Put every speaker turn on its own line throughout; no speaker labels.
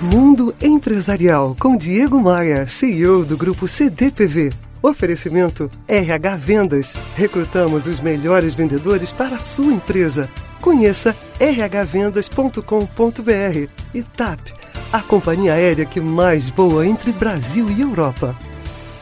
Mundo Empresarial com Diego Maia, CEO do grupo CDPV. Oferecimento RH Vendas. Recrutamos os melhores vendedores para a sua empresa. Conheça rhvendas.com.br e TAP, a companhia aérea que mais voa entre Brasil e Europa.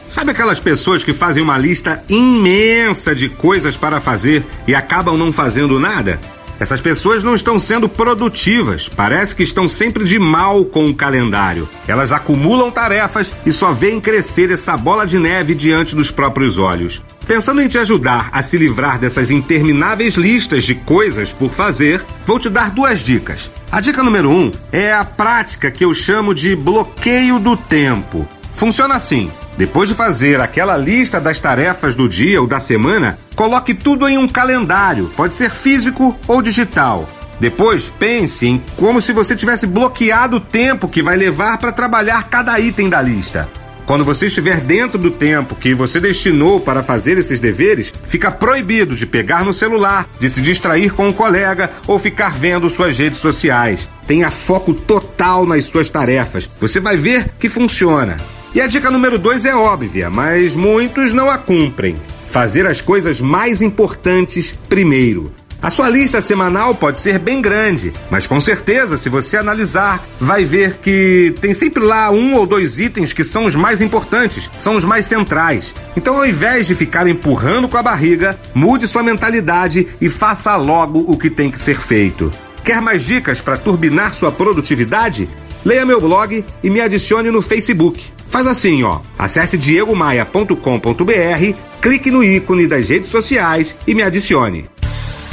Sabe aquelas pessoas que fazem uma lista imensa de coisas para fazer e acabam não fazendo nada? Essas pessoas não estão sendo produtivas, parece que estão sempre de mal com o calendário. Elas acumulam tarefas e só veem crescer essa bola de neve diante dos próprios olhos. Pensando em te ajudar a se livrar dessas intermináveis listas de coisas por fazer, vou te dar duas dicas. A dica número um é a prática que eu chamo de bloqueio do tempo. Funciona assim. Depois de fazer aquela lista das tarefas do dia ou da semana, coloque tudo em um calendário, pode ser físico ou digital. Depois, pense em como se você tivesse bloqueado o tempo que vai levar para trabalhar cada item da lista. Quando você estiver dentro do tempo que você destinou para fazer esses deveres, fica proibido de pegar no celular, de se distrair com um colega ou ficar vendo suas redes sociais. Tenha foco total nas suas tarefas. Você vai ver que funciona. E a dica número dois é óbvia, mas muitos não a cumprem. Fazer as coisas mais importantes primeiro. A sua lista semanal pode ser bem grande, mas com certeza, se você analisar, vai ver que tem sempre lá um ou dois itens que são os mais importantes, são os mais centrais. Então, ao invés de ficar empurrando com a barriga, mude sua mentalidade e faça logo o que tem que ser feito. Quer mais dicas para turbinar sua produtividade? Leia meu blog e me adicione no Facebook. Faz assim, ó. Acesse diegomaia.com.br, clique no ícone das redes sociais e me adicione.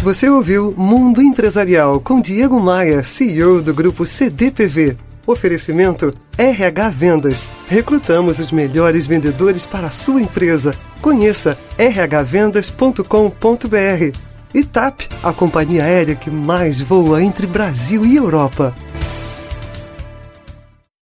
Você ouviu Mundo Empresarial com Diego Maia, CEO do grupo CDPV. Oferecimento RH Vendas. Recrutamos os melhores vendedores para a sua empresa. Conheça rhvendas.com.br. E TAP, a companhia aérea que mais voa entre Brasil e Europa.